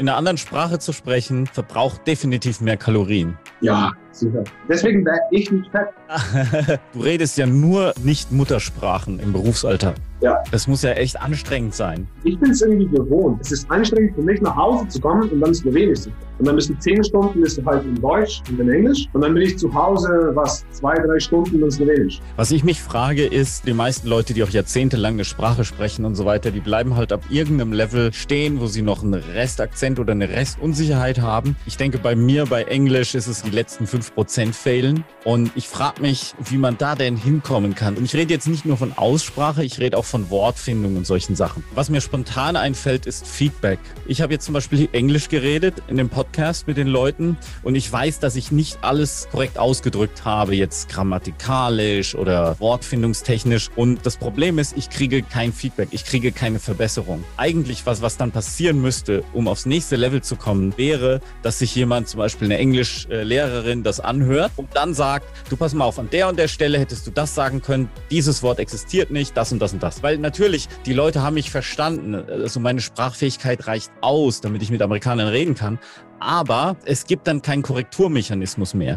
in einer anderen Sprache zu sprechen, verbraucht definitiv mehr Kalorien. Ja, sicher. Deswegen wäre ich nicht fett. du redest ja nur nicht Muttersprachen im Berufsalltag. Ja. Das muss ja echt anstrengend sein. Ich bin es irgendwie gewohnt. Es ist anstrengend für mich, nach Hause zu kommen und dann Slowenisch zu Und dann bist du zehn Stunden bist du halt in Deutsch und in Englisch. Und dann bin ich zu Hause, was, zwei, drei Stunden in Slowenisch. Was ich mich frage, ist, die meisten Leute, die auch jahrzehntelang eine Sprache sprechen und so weiter, die bleiben halt ab irgendeinem Level stehen, wo sie noch einen Restakzent oder eine Restunsicherheit haben. Ich denke, bei mir, bei Englisch, ist es die letzten fünf Prozent fehlen. Und ich frage mich, wie man da denn hinkommen kann. Und ich rede jetzt nicht nur von Aussprache, ich rede auch von Wortfindung und solchen Sachen. Was mir spontan einfällt, ist Feedback. Ich habe jetzt zum Beispiel Englisch geredet in dem Podcast mit den Leuten und ich weiß, dass ich nicht alles korrekt ausgedrückt habe, jetzt grammatikalisch oder wortfindungstechnisch. Und das Problem ist, ich kriege kein Feedback, ich kriege keine Verbesserung. Eigentlich was, was dann passieren müsste, um aufs nächste Level zu kommen, wäre, dass sich jemand, zum Beispiel eine Englischlehrerin, das anhört und dann sagt, du pass mal auf, an der und der Stelle hättest du das sagen können, dieses Wort existiert nicht, das und das und das weil natürlich, die Leute haben mich verstanden. Also meine Sprachfähigkeit reicht aus, damit ich mit Amerikanern reden kann. Aber es gibt dann keinen Korrekturmechanismus mehr.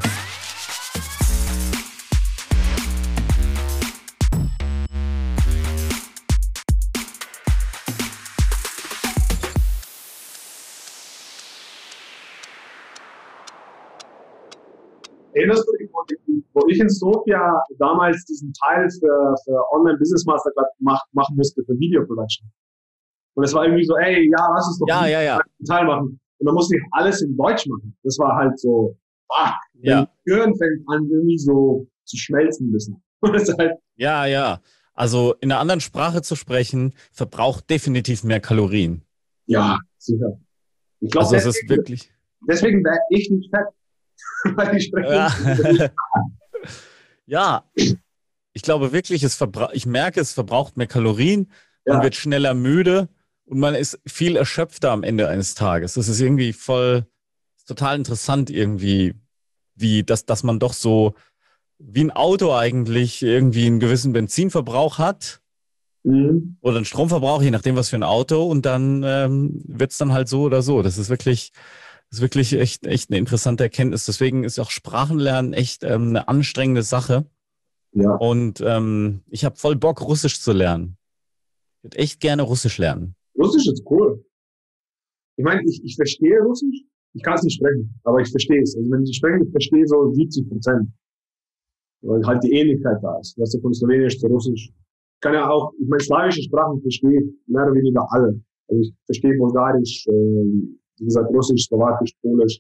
Erinnerst du dich, wo ich in Sofia damals diesen Teil für, für Online Business Masterclass mach, machen musste für Video Production? Und es war irgendwie so, ey, ja, lass uns doch ja, ja, ja. einen Teil machen. Und dann musste ich alles in Deutsch machen. Das war halt so, fuck, ja. Gehirn fängt an, irgendwie so zu schmelzen müssen. halt ja, ja. Also in einer anderen Sprache zu sprechen, verbraucht definitiv mehr Kalorien. Ja, sicher. Ich glaube, also es ist wirklich. Deswegen wäre ich nicht fett. Weil ich spreche. Ja. ja. Ich glaube wirklich, es ich merke, es verbraucht mehr Kalorien, man ja. wird schneller müde und man ist viel erschöpfter am Ende eines Tages. Das ist irgendwie voll, total interessant irgendwie, wie, dass, dass man doch so wie ein Auto eigentlich irgendwie einen gewissen Benzinverbrauch hat mhm. oder einen Stromverbrauch, je nachdem was für ein Auto und dann ähm, wird es dann halt so oder so. Das ist wirklich, ist wirklich echt, echt eine interessante Erkenntnis. Deswegen ist auch Sprachenlernen echt ähm, eine anstrengende Sache. Ja. Und ähm, ich habe voll Bock, Russisch zu lernen. Ich würde echt gerne Russisch lernen. Russisch ist cool. Ich meine, ich, ich verstehe Russisch. Ich kann es nicht sprechen, aber ich verstehe es. Also wenn ich spreche, ich verstehe so 70 Prozent. Weil halt die Ähnlichkeit da ist. Was du von Slowenisch zu Russisch. Ich kann ja auch, ich meine, slawische Sprachen verstehe mehr oder weniger alle. Also ich verstehe Bulgarisch, äh, wie gesagt, Russisch, Slowakisch, Polisch,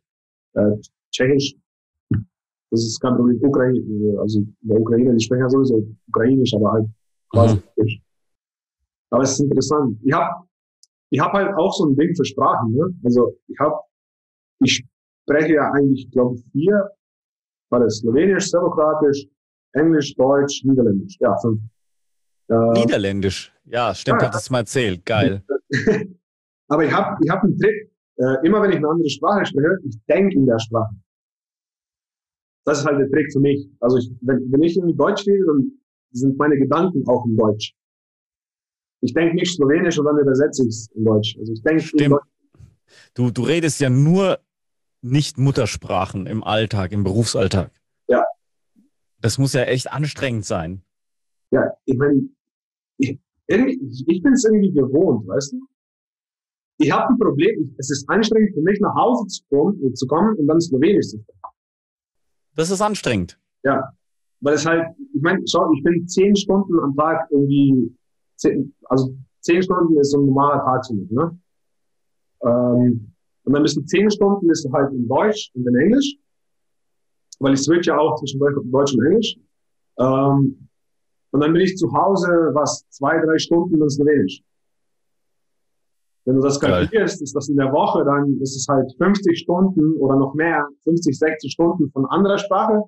äh, Tschechisch. Das ist kein Problem. Ukraine, also in der Ukraine, die sprechen ja sowieso Ukrainisch, aber halt quasi mhm. Aber es ist interessant. Ich habe ich hab halt auch so ein Ding für Sprachen. Ne? Also ich habe, ich spreche ja eigentlich, glaube ich, vier, war das Slowenisch, Serbokratisch, Englisch, Deutsch, Niederländisch. Ja, fünf. Äh, Niederländisch, ja, stimmt, ja, hat es mal erzählt. Geil. Aber ich habe ich hab einen Trick. Äh, immer wenn ich eine andere Sprache spreche, ich denke in der Sprache. Das ist halt der Trick für mich. Also ich, wenn, wenn ich in Deutsch rede, dann sind meine Gedanken auch in Deutsch. Ich denke nicht Slowenisch und dann übersetze ich es in Deutsch. Also ich denke Du, du redest ja nur nicht Muttersprachen im Alltag, im Berufsalltag. Ja. Das muss ja echt anstrengend sein. Ja, ich meine, ich, ich bin es irgendwie gewohnt, weißt du? Ich habe ein Problem, es ist anstrengend für mich, nach Hause zu kommen, zu kommen und dann Slowenisch zu sprechen. Das ist anstrengend. Ja, weil es halt, ich meine, schau, ich bin zehn Stunden am Tag irgendwie zehn, also zehn Stunden ist so ein normaler Tag für mich, ne? Ähm, und dann bist du zehn Stunden bist du halt in Deutsch und in Englisch, weil ich switch ja auch zwischen Deutsch und Englisch. Ähm, und dann bin ich zu Hause, was, zwei, drei Stunden in Slowenisch. Wenn du das kalkulierst, ist das in der Woche, dann ist es halt 50 Stunden oder noch mehr, 50, 60 Stunden von anderer Sprache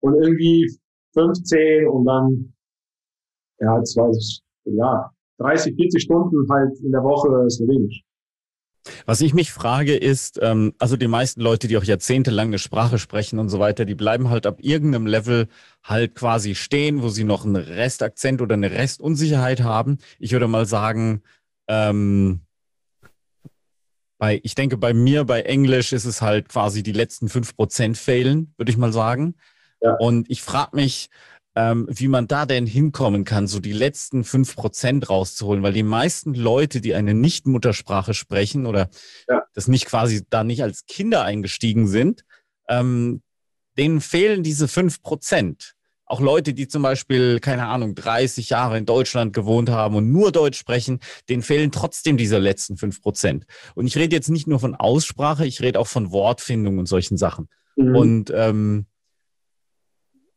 und irgendwie 15 und dann, ja, zwei, ja, 30, 40 Stunden halt in der Woche Slowenisch. Was ich mich frage ist, ähm, also die meisten Leute, die auch jahrzehntelang eine Sprache sprechen und so weiter, die bleiben halt ab irgendeinem Level halt quasi stehen, wo sie noch einen Restakzent oder eine Restunsicherheit haben. Ich würde mal sagen, ähm, bei, ich denke, bei mir, bei Englisch ist es halt quasi die letzten 5% fehlen, würde ich mal sagen. Ja. Und ich frage mich, ähm, wie man da denn hinkommen kann, so die letzten 5% rauszuholen, weil die meisten Leute, die eine Nicht-Muttersprache sprechen oder ja. das nicht quasi da nicht als Kinder eingestiegen sind, ähm, denen fehlen diese 5% auch Leute, die zum Beispiel, keine Ahnung, 30 Jahre in Deutschland gewohnt haben und nur Deutsch sprechen, denen fehlen trotzdem diese letzten fünf Prozent. Und ich rede jetzt nicht nur von Aussprache, ich rede auch von Wortfindung und solchen Sachen. Mhm. Und ähm,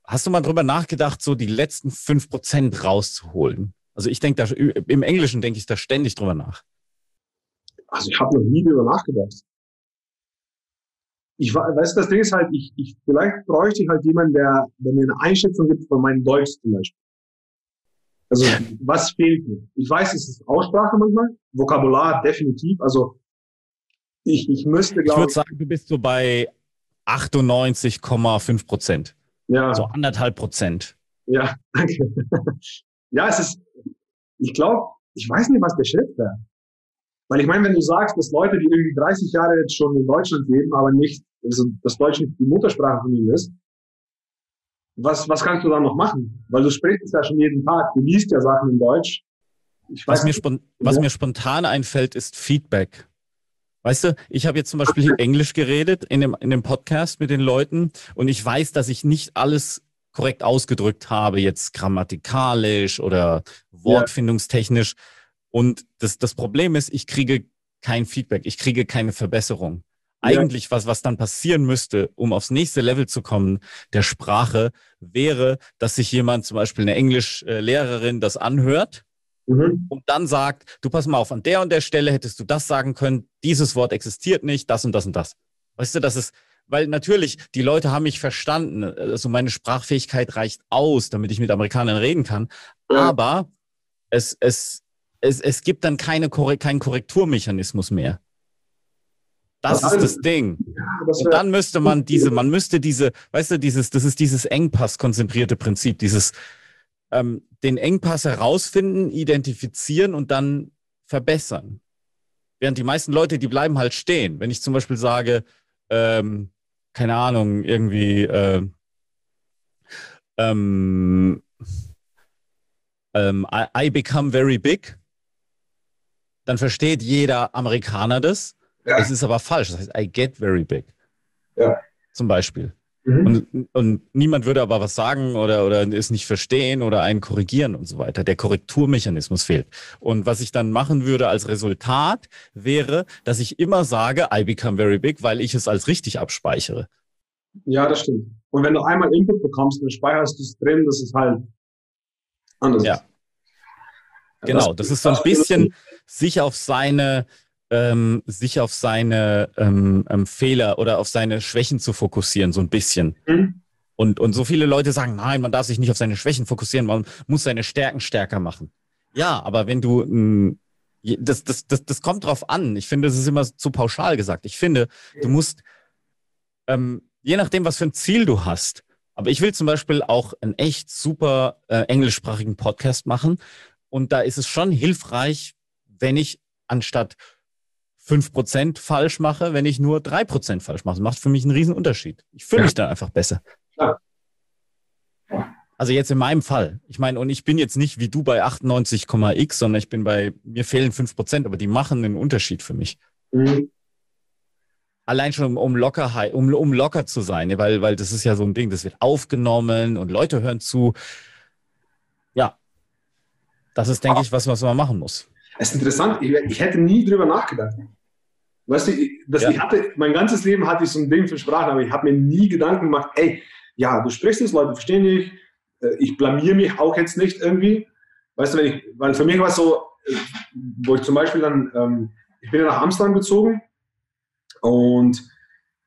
hast du mal drüber nachgedacht, so die letzten fünf Prozent rauszuholen? Also ich denke, im Englischen denke ich da ständig drüber nach. Also ich habe noch nie drüber nachgedacht ich weiß, das Ding ist halt, ich, ich vielleicht bräuchte ich halt jemanden, der, der mir eine Einschätzung gibt von meinem Deutsch zum Beispiel. Also was fehlt mir? Ich weiß, es ist Aussprache manchmal, Vokabular definitiv. Also ich, ich müsste glaube ich. würde sagen, du bist so bei 98,5 Prozent. Ja. So anderthalb Prozent. Ja, danke. ja, es ist, ich glaube, ich weiß nicht, was der Schritt wäre. Weil ich meine, wenn du sagst, dass Leute, die irgendwie 30 Jahre jetzt schon in Deutschland leben, aber nicht also das Deutsch nicht die Muttersprache von ihnen ist, was, was kannst du dann noch machen? Weil du sprichst ja schon jeden Tag, du liest ja Sachen in Deutsch. was, mir, was ja. mir spontan einfällt, ist Feedback. Weißt du, ich habe jetzt zum Beispiel hier Englisch geredet in dem, in dem Podcast mit den Leuten und ich weiß, dass ich nicht alles korrekt ausgedrückt habe, jetzt grammatikalisch oder wortfindungstechnisch. Und das, das Problem ist, ich kriege kein Feedback, ich kriege keine Verbesserung. Eigentlich ja. was, was dann passieren müsste, um aufs nächste Level zu kommen, der Sprache, wäre, dass sich jemand, zum Beispiel eine Englischlehrerin, das anhört mhm. und dann sagt, du pass mal auf, an der und der Stelle hättest du das sagen können, dieses Wort existiert nicht, das und das und das. Weißt du, das ist, weil natürlich, die Leute haben mich verstanden. Also meine Sprachfähigkeit reicht aus, damit ich mit Amerikanern reden kann. Ja. Aber es, es, es, es gibt dann keine, keinen Korrekturmechanismus mehr. Das ist das Ding. Und dann müsste man diese, man müsste diese, weißt du, dieses, das ist dieses Engpass-konzentrierte Prinzip, dieses ähm, den Engpass herausfinden, identifizieren und dann verbessern. Während die meisten Leute, die bleiben halt stehen. Wenn ich zum Beispiel sage, ähm, keine Ahnung, irgendwie äh, ähm, ähm, I, I become very big, dann versteht jeder Amerikaner das ja. Es ist aber falsch. Das heißt, I get very big. Ja. Zum Beispiel. Mhm. Und, und, niemand würde aber was sagen oder, oder es nicht verstehen oder einen korrigieren und so weiter. Der Korrekturmechanismus fehlt. Und was ich dann machen würde als Resultat wäre, dass ich immer sage, I become very big, weil ich es als richtig abspeichere. Ja, das stimmt. Und wenn du einmal Input bekommst, dann speicherst du es drin, das ist halt anders. Ja. Genau, das ist so ein bisschen sich auf seine ähm, sich auf seine ähm, ähm, Fehler oder auf seine Schwächen zu fokussieren, so ein bisschen. Mhm. Und, und so viele Leute sagen, nein, man darf sich nicht auf seine Schwächen fokussieren, man muss seine Stärken stärker machen. Ja, aber wenn du, mh, das, das, das, das kommt drauf an. Ich finde, das ist immer zu pauschal gesagt. Ich finde, du musst, ähm, je nachdem, was für ein Ziel du hast, aber ich will zum Beispiel auch einen echt super äh, englischsprachigen Podcast machen. Und da ist es schon hilfreich, wenn ich anstatt 5% falsch mache, wenn ich nur 3% falsch mache. Das macht für mich einen riesen Unterschied. Ich fühle mich dann einfach besser. Ja. Also jetzt in meinem Fall. Ich meine, und ich bin jetzt nicht wie du bei 98,x, sondern ich bin bei, mir fehlen 5%, aber die machen einen Unterschied für mich. Mhm. Allein schon um, um Lockerheit, um, um locker zu sein, weil, weil das ist ja so ein Ding, das wird aufgenommen und Leute hören zu. Ja. Das ist, denke ich, was, was man machen muss. Es ist interessant, ich, ich hätte nie drüber nachgedacht. Weißt du, dass ja. ich hatte, mein ganzes Leben hatte ich so ein Ding für Sprache, aber ich habe mir nie Gedanken gemacht, ey, ja, du sprichst es, Leute verstehen dich, äh, ich blamier mich auch jetzt nicht irgendwie. Weißt du, wenn ich, weil für mich war es so, äh, wo ich zum Beispiel dann, ähm, ich bin ja nach Amsterdam gezogen und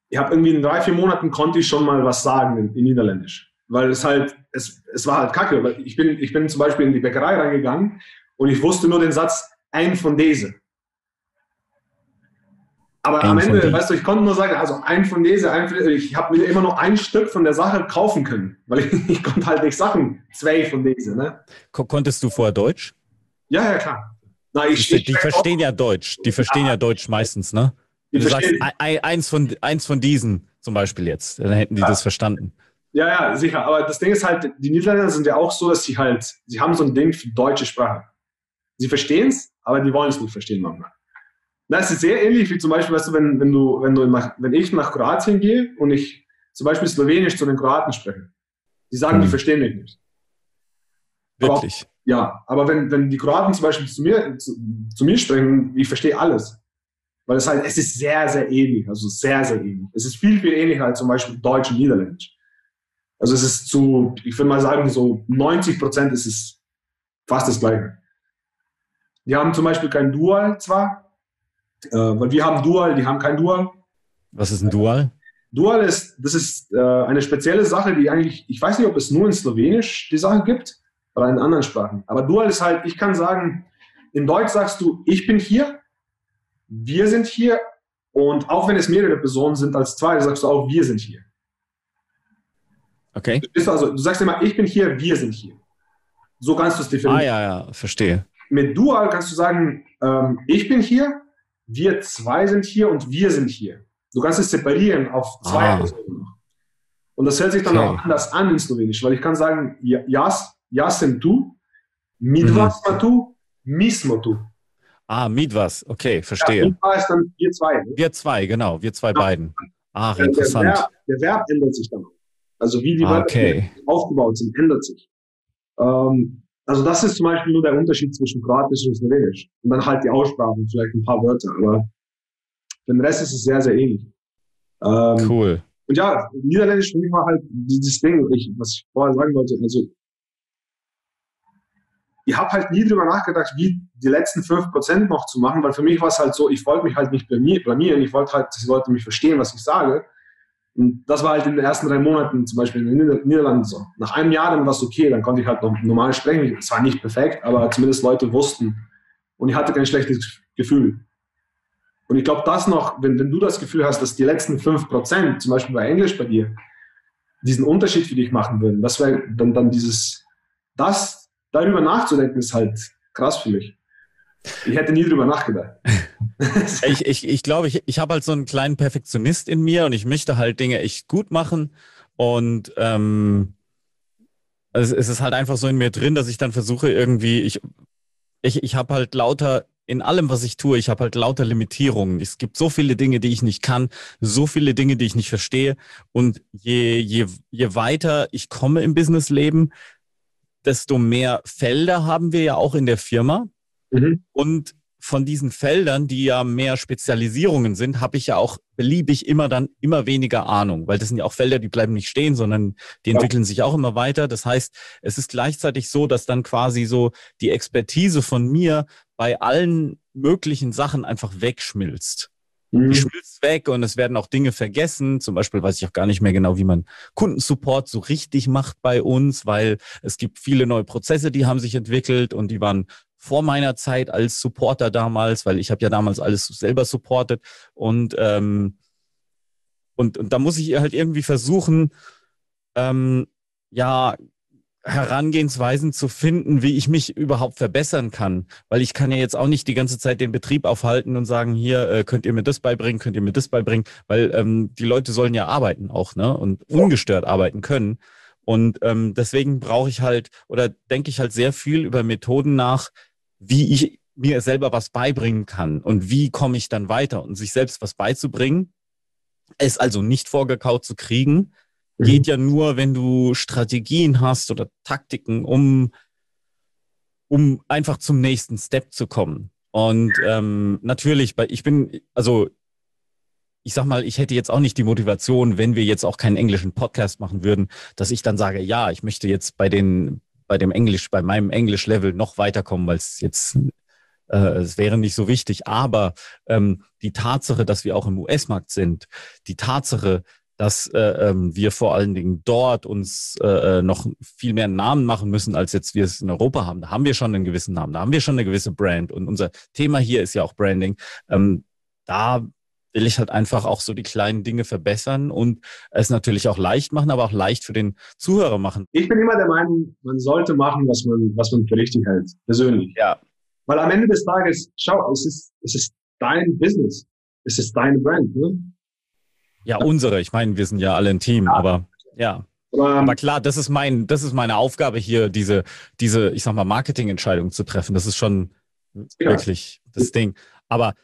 ich habe irgendwie in drei, vier Monaten konnte ich schon mal was sagen in, in Niederländisch. Weil es halt, es, es war halt kacke. Weil ich bin, ich bin zum Beispiel in die Bäckerei reingegangen und ich wusste nur den Satz, ein von diesen. Aber ein am Ende, weißt du, ich konnte nur sagen, also ein von diesen, ein von diesen, ich habe mir immer nur ein Stück von der Sache kaufen können, weil ich, ich konnte halt nicht Sachen, zwei von diesen. Ne? Konntest du vorher Deutsch? Ja, ja, klar. Na, ich, die, die verstehen ja Deutsch, die verstehen ja. ja Deutsch meistens, ne? Du sagst eins von, eins von diesen zum Beispiel jetzt, dann hätten die ja. das verstanden. Ja, ja, sicher. Aber das Ding ist halt, die Niederländer sind ja auch so, dass sie halt, sie haben so ein Ding für deutsche Sprache. Sie verstehen es, aber die wollen es nicht verstehen manchmal. Das ist sehr ähnlich wie zum Beispiel, weißt du, wenn, wenn du, wenn du nach, wenn ich nach Kroatien gehe und ich zum Beispiel Slowenisch zu den Kroaten spreche. Die sagen, hm. die verstehen mich nicht. Wirklich? Aber, ja, aber wenn, wenn die Kroaten zum Beispiel zu mir, zu, zu mir sprechen, ich verstehe alles. Weil es halt, es ist sehr, sehr ähnlich, also sehr, sehr ähnlich. Es ist viel, viel ähnlicher als zum Beispiel Deutsch und Niederländisch. Also es ist zu, ich würde mal sagen, so 90 Prozent ist es fast das Gleiche. Die haben zum Beispiel kein Dual zwar, äh, weil wir haben Dual, die haben kein Dual. Was ist ein Dual? Dual ist, das ist äh, eine spezielle Sache, die eigentlich, ich weiß nicht, ob es nur in Slowenisch die Sache gibt oder in anderen Sprachen. Aber Dual ist halt, ich kann sagen, in Deutsch sagst du, ich bin hier, wir sind hier und auch wenn es mehrere Personen sind als zwei, sagst du auch, wir sind hier. Okay. Du, also, du sagst immer, ich bin hier, wir sind hier. So kannst du es definieren. Ah, ja, ja, verstehe. Mit Dual kannst du sagen, ähm, ich bin hier, wir zwei sind hier und wir sind hier. Du kannst es separieren auf zwei ah. Personen. Und das hört sich dann okay. auch anders an in Slowenisch, weil ich kann sagen, jas, jasem tu, mit mhm. was tu, mismo tu. Ah, mit was, okay, verstehe. Ja, mit ist dann wir zwei. Ne? Wir zwei, genau, wir zwei ja. beiden. Ach, interessant. Der Verb, der Verb ändert sich dann auch. Also wie die ah, okay. aufgebaut sind, ändert sich. Ähm, also das ist zum Beispiel nur der Unterschied zwischen Kroatisch und Slowenisch. Und dann halt die Aussprache, vielleicht ein paar Wörter, aber für den Rest ist es sehr, sehr ähnlich. Ähm, cool. Und ja, Niederländisch für mich war halt dieses Ding, ich, was ich vorher sagen wollte, also ich habe halt nie drüber nachgedacht, wie die letzten 5% noch zu machen, weil für mich war es halt so, ich wollte mich halt nicht blamieren, ich wollte halt, dass die Leute mich verstehen, was ich sage. Und das war halt in den ersten drei Monaten zum Beispiel in den Niederlanden so. Nach einem Jahr dann war es okay, dann konnte ich halt noch normal sprechen. Es war nicht perfekt, aber zumindest Leute wussten. Und ich hatte kein schlechtes Gefühl. Und ich glaube, das noch, wenn, wenn du das Gefühl hast, dass die letzten 5%, zum Beispiel bei Englisch bei dir, diesen Unterschied für dich machen würden, das wäre dann, dann dieses, das darüber nachzudenken, ist halt krass für mich. Ich hätte nie drüber nachgedacht. ich ich, ich glaube, ich, ich habe halt so einen kleinen Perfektionist in mir und ich möchte halt Dinge echt gut machen. Und ähm, es, es ist halt einfach so in mir drin, dass ich dann versuche irgendwie, ich, ich, ich habe halt lauter in allem, was ich tue, ich habe halt lauter Limitierungen. Es gibt so viele Dinge, die ich nicht kann, so viele Dinge, die ich nicht verstehe. Und je, je, je weiter ich komme im Businessleben, desto mehr Felder haben wir ja auch in der Firma. Mhm. Und von diesen Feldern, die ja mehr Spezialisierungen sind, habe ich ja auch beliebig immer dann immer weniger Ahnung, weil das sind ja auch Felder, die bleiben nicht stehen, sondern die entwickeln sich auch immer weiter. Das heißt, es ist gleichzeitig so, dass dann quasi so die Expertise von mir bei allen möglichen Sachen einfach wegschmilzt. Mhm. Die schmilzt weg und es werden auch Dinge vergessen. Zum Beispiel weiß ich auch gar nicht mehr genau, wie man Kundensupport so richtig macht bei uns, weil es gibt viele neue Prozesse, die haben sich entwickelt und die waren vor meiner Zeit als Supporter damals, weil ich habe ja damals alles selber supportet und ähm, und, und da muss ich halt irgendwie versuchen, ähm, ja, Herangehensweisen zu finden, wie ich mich überhaupt verbessern kann. Weil ich kann ja jetzt auch nicht die ganze Zeit den Betrieb aufhalten und sagen, hier äh, könnt ihr mir das beibringen, könnt ihr mir das beibringen, weil ähm, die Leute sollen ja arbeiten auch, ne? Und ungestört arbeiten können. Und ähm, deswegen brauche ich halt oder denke ich halt sehr viel über Methoden nach, wie ich mir selber was beibringen kann und wie komme ich dann weiter und sich selbst was beizubringen, es also nicht vorgekaut zu kriegen, mhm. geht ja nur, wenn du Strategien hast oder Taktiken, um, um einfach zum nächsten Step zu kommen. Und ähm, natürlich, ich bin, also ich sag mal, ich hätte jetzt auch nicht die Motivation, wenn wir jetzt auch keinen englischen Podcast machen würden, dass ich dann sage, ja, ich möchte jetzt bei den bei dem Englisch, bei meinem Englisch-Level noch weiterkommen, weil es jetzt äh, es wäre nicht so wichtig. Aber ähm, die Tatsache, dass wir auch im US-Markt sind, die Tatsache, dass äh, ähm, wir vor allen Dingen dort uns äh, äh, noch viel mehr Namen machen müssen, als jetzt wir es in Europa haben. Da haben wir schon einen gewissen Namen, da haben wir schon eine gewisse Brand. Und unser Thema hier ist ja auch Branding. Ähm, da will ich halt einfach auch so die kleinen Dinge verbessern und es natürlich auch leicht machen, aber auch leicht für den Zuhörer machen. Ich bin immer der Meinung, man sollte machen, was man, was man für richtig hält, persönlich. Ja. Weil am Ende des Tages, schau, es ist, es ist dein Business. es ist deine Brand. Ne? Ja, unsere. Ich meine, wir sind ja alle ein Team, ja. aber ja. Aber, aber klar, das ist mein, das ist meine Aufgabe hier, diese, diese, ich sag mal, Marketingentscheidung zu treffen. Das ist schon ja. wirklich das Ding. Aber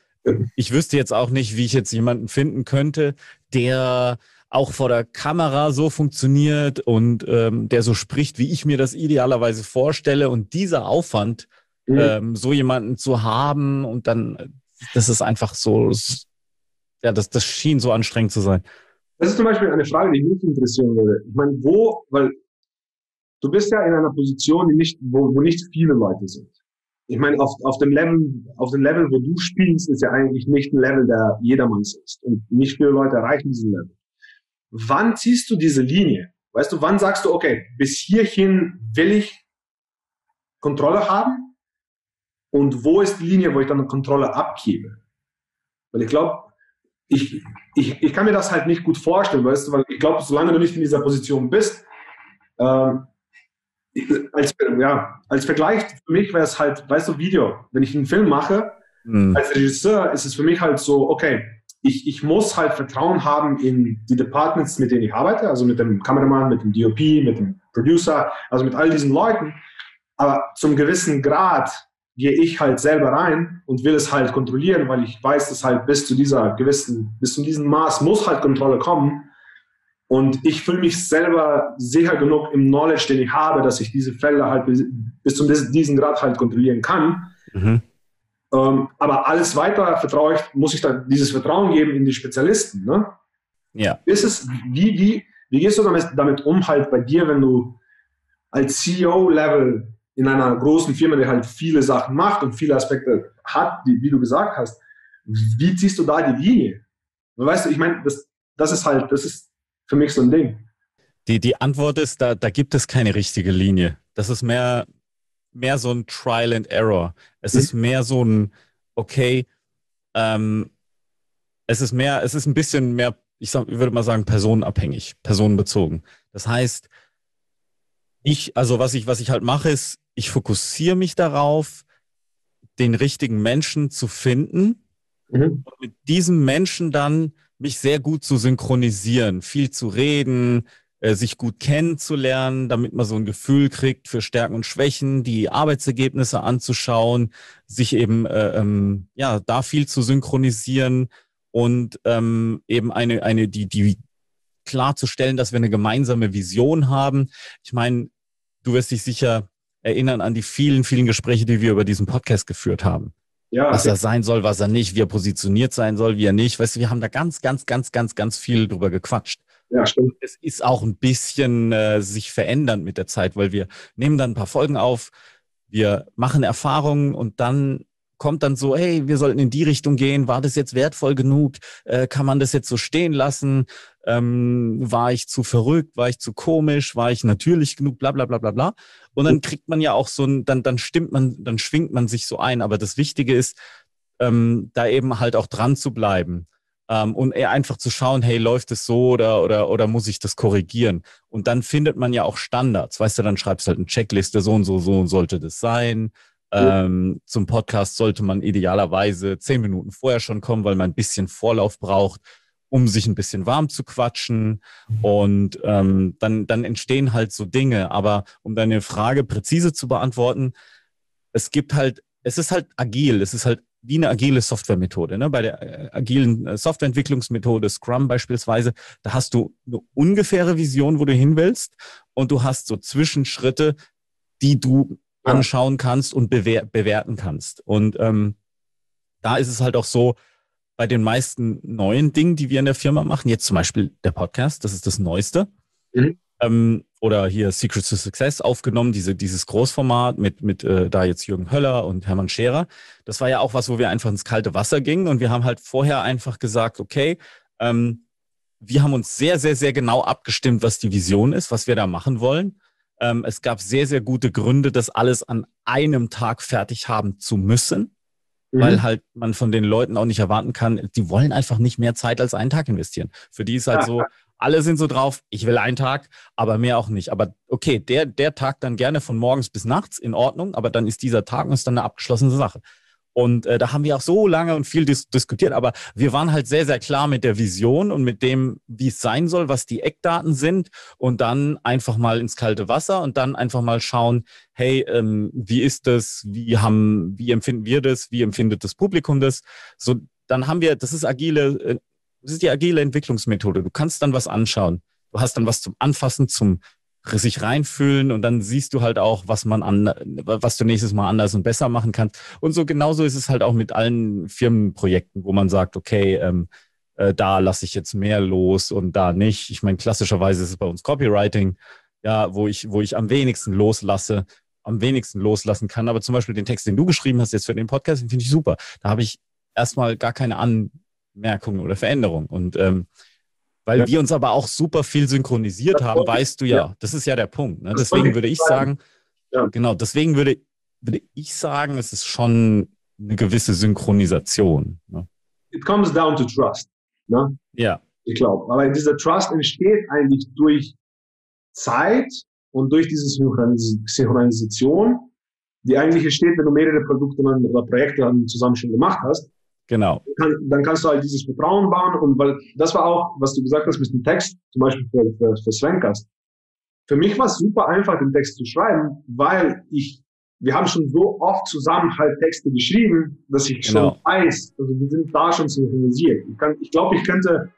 ich wüsste jetzt auch nicht, wie ich jetzt jemanden finden könnte, der auch vor der Kamera so funktioniert und ähm, der so spricht, wie ich mir das idealerweise vorstelle. Und dieser Aufwand, mhm. ähm, so jemanden zu haben und dann, das ist einfach so, ja, das, das schien so anstrengend zu sein. Das ist zum Beispiel eine Frage, die mich interessieren würde. Ich meine, wo, weil du bist ja in einer Position, die nicht, wo, wo nicht viele Leute sind. Ich meine, auf, auf dem Level, auf dem Level, wo du spielst, ist ja eigentlich nicht ein Level, der jedermanns ist. Und nicht viele Leute erreichen diesen Level. Wann ziehst du diese Linie? Weißt du, wann sagst du, okay, bis hierhin will ich Kontrolle haben? Und wo ist die Linie, wo ich dann Kontrolle abgebe? Weil ich glaube, ich, ich, ich kann mir das halt nicht gut vorstellen, weißt du, weil ich glaube, solange du nicht in dieser Position bist, ähm, als, ja, als Vergleich für mich wäre es halt, weißt du, Video. Wenn ich einen Film mache, mhm. als Regisseur ist es für mich halt so, okay, ich, ich muss halt Vertrauen haben in die Departments, mit denen ich arbeite, also mit dem Kameramann, mit dem DOP, mit dem Producer, also mit all diesen Leuten. Aber zum gewissen Grad gehe ich halt selber rein und will es halt kontrollieren, weil ich weiß, dass halt bis zu dieser gewissen, bis zu diesem Maß muss halt Kontrolle kommen. Und ich fühle mich selber sicher genug im Knowledge, den ich habe, dass ich diese Fälle halt bis, bis zu diesem Grad halt kontrollieren kann. Mhm. Ähm, aber alles weiter vertraue ich, muss ich dann dieses Vertrauen geben in die Spezialisten. Ne? Ja. Ist es, wie, wie, wie gehst du damit, damit um, halt bei dir, wenn du als CEO-Level in einer großen Firma, die halt viele Sachen macht und viele Aspekte hat, die, wie du gesagt hast, wie ziehst du da die Linie? Weißt du, ich meine, das, das ist halt, das ist für mich so ein Ding. Die, die Antwort ist, da, da gibt es keine richtige Linie. Das ist mehr, mehr so ein Trial and Error. Es mhm. ist mehr so ein, okay, ähm, es ist mehr, es ist ein bisschen mehr, ich, sag, ich würde mal sagen, personenabhängig, personenbezogen. Das heißt, ich, also was ich, was ich halt mache, ist, ich fokussiere mich darauf, den richtigen Menschen zu finden mhm. und mit diesem Menschen dann mich sehr gut zu synchronisieren, viel zu reden, äh, sich gut kennenzulernen, damit man so ein Gefühl kriegt für Stärken und Schwächen, die Arbeitsergebnisse anzuschauen, sich eben äh, ähm, ja da viel zu synchronisieren und ähm, eben eine eine die die klarzustellen, dass wir eine gemeinsame Vision haben. Ich meine, du wirst dich sicher erinnern an die vielen vielen Gespräche, die wir über diesen Podcast geführt haben. Ja, was er sein soll, was er nicht, wie er positioniert sein soll, wie er nicht. Weißt du, wir haben da ganz, ganz, ganz, ganz, ganz viel drüber gequatscht. Ja, stimmt. Es ist auch ein bisschen äh, sich verändern mit der Zeit, weil wir nehmen dann ein paar Folgen auf, wir machen Erfahrungen und dann kommt dann so, hey, wir sollten in die Richtung gehen, war das jetzt wertvoll genug? Äh, kann man das jetzt so stehen lassen? Ähm, war ich zu verrückt? War ich zu komisch? War ich natürlich genug? Bla bla bla bla bla. Und dann kriegt man ja auch so ein, dann, dann stimmt man, dann schwingt man sich so ein. Aber das Wichtige ist, ähm, da eben halt auch dran zu bleiben. Ähm, und eher einfach zu schauen, hey, läuft es so oder, oder, oder muss ich das korrigieren? Und dann findet man ja auch Standards. Weißt du, dann schreibst du halt eine Checkliste, so und so, so und sollte das sein. Ähm, zum Podcast sollte man idealerweise zehn Minuten vorher schon kommen, weil man ein bisschen Vorlauf braucht, um sich ein bisschen warm zu quatschen. Und ähm, dann, dann entstehen halt so Dinge. Aber um deine Frage präzise zu beantworten, es gibt halt, es ist halt agil, es ist halt wie eine agile Softwaremethode. Ne? Bei der äh, agilen äh, Softwareentwicklungsmethode Scrum beispielsweise, da hast du eine ungefähre Vision, wo du hin willst, und du hast so Zwischenschritte, die du. Anschauen kannst und bewer bewerten kannst. Und ähm, da ist es halt auch so, bei den meisten neuen Dingen, die wir in der Firma machen, jetzt zum Beispiel der Podcast, das ist das Neueste. Mhm ähm, oder hier Secret to Success aufgenommen, diese, dieses Großformat mit, mit äh, da jetzt Jürgen Höller und Hermann Scherer. Das war ja auch was, wo wir einfach ins kalte Wasser gingen und wir haben halt vorher einfach gesagt, okay, ähm, wir haben uns sehr, sehr, sehr genau abgestimmt, was die Vision ist, was wir da machen wollen. Ähm, es gab sehr, sehr gute Gründe, das alles an einem Tag fertig haben zu müssen, mhm. weil halt man von den Leuten auch nicht erwarten kann, die wollen einfach nicht mehr Zeit als einen Tag investieren. Für die ist halt ja. so, alle sind so drauf, ich will einen Tag, aber mehr auch nicht. Aber okay, der, der Tag dann gerne von morgens bis nachts in Ordnung, aber dann ist dieser Tag und ist dann eine abgeschlossene Sache. Und äh, da haben wir auch so lange und viel dis diskutiert, aber wir waren halt sehr, sehr klar mit der Vision und mit dem, wie es sein soll, was die Eckdaten sind und dann einfach mal ins kalte Wasser und dann einfach mal schauen, hey, ähm, wie ist das, wie haben, wie empfinden wir das, wie empfindet das Publikum das? So, dann haben wir, das ist agile, äh, das ist die agile Entwicklungsmethode. Du kannst dann was anschauen. Du hast dann was zum Anfassen, zum sich reinfühlen und dann siehst du halt auch, was man an, was du nächstes Mal anders und besser machen kannst. Und so genauso ist es halt auch mit allen Firmenprojekten, wo man sagt, okay, ähm, äh, da lasse ich jetzt mehr los und da nicht. Ich meine, klassischerweise ist es bei uns Copywriting, ja, wo ich, wo ich am wenigsten loslasse, am wenigsten loslassen kann. Aber zum Beispiel den Text, den du geschrieben hast jetzt für den Podcast, den finde ich super. Da habe ich erstmal gar keine Anmerkungen oder Veränderungen. Und ähm, weil ja. wir uns aber auch super viel synchronisiert haben, weißt du ja, ja, das ist ja der Punkt. Ne? Deswegen würde ich sagen, ja. genau, deswegen würde, würde ich sagen, es ist schon eine gewisse Synchronisation. Ne? It comes down to trust. Ne? Ja. Ich glaube. Aber dieser Trust entsteht eigentlich durch Zeit und durch diese Synchronisation, die eigentlich entsteht, wenn du mehrere Produkte oder Projekte zusammen schon gemacht hast. Genau. Dann, dann, kannst du halt dieses Vertrauen bauen und weil das war auch, was du gesagt hast mit dem Text, zum Beispiel für, für, für Svencast. Für mich war es super einfach, den Text zu schreiben, weil ich, wir haben schon so oft zusammen halt Texte geschrieben, dass ich genau. schon weiß, also wir sind da schon synchronisiert. Ich, kann, ich glaube, ich könnte,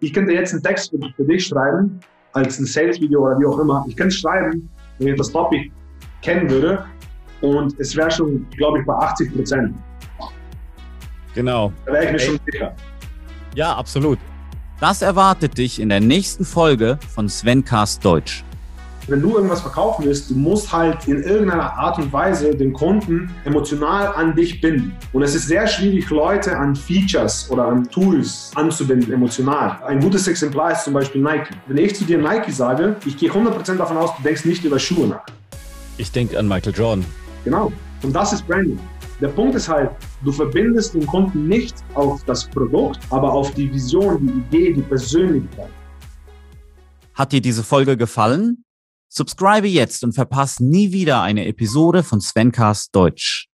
ich könnte jetzt einen Text für, für dich schreiben, als ein Sales-Video oder wie auch immer. Ich könnte schreiben, wenn ich das Topic kennen würde und es wäre schon, glaube ich, bei 80 Prozent. Genau. Da wäre ich mir Ey. schon sicher. Ja, absolut. Das erwartet dich in der nächsten Folge von Svencast Deutsch. Wenn du irgendwas verkaufen willst, du musst halt in irgendeiner Art und Weise den Kunden emotional an dich binden. Und es ist sehr schwierig, Leute an Features oder an Tools anzubinden, emotional. Ein gutes Exemplar ist zum Beispiel Nike. Wenn ich zu dir Nike sage, ich gehe 100% davon aus, du denkst nicht über Schuhe nach. Ich denke an Michael Jordan. Genau. Und das ist Branding. Der Punkt ist halt, du verbindest den Kunden nicht auf das Produkt, aber auf die Vision, die Idee, die Persönlichkeit. Hat dir diese Folge gefallen? Subscribe jetzt und verpasse nie wieder eine Episode von Svencast Deutsch.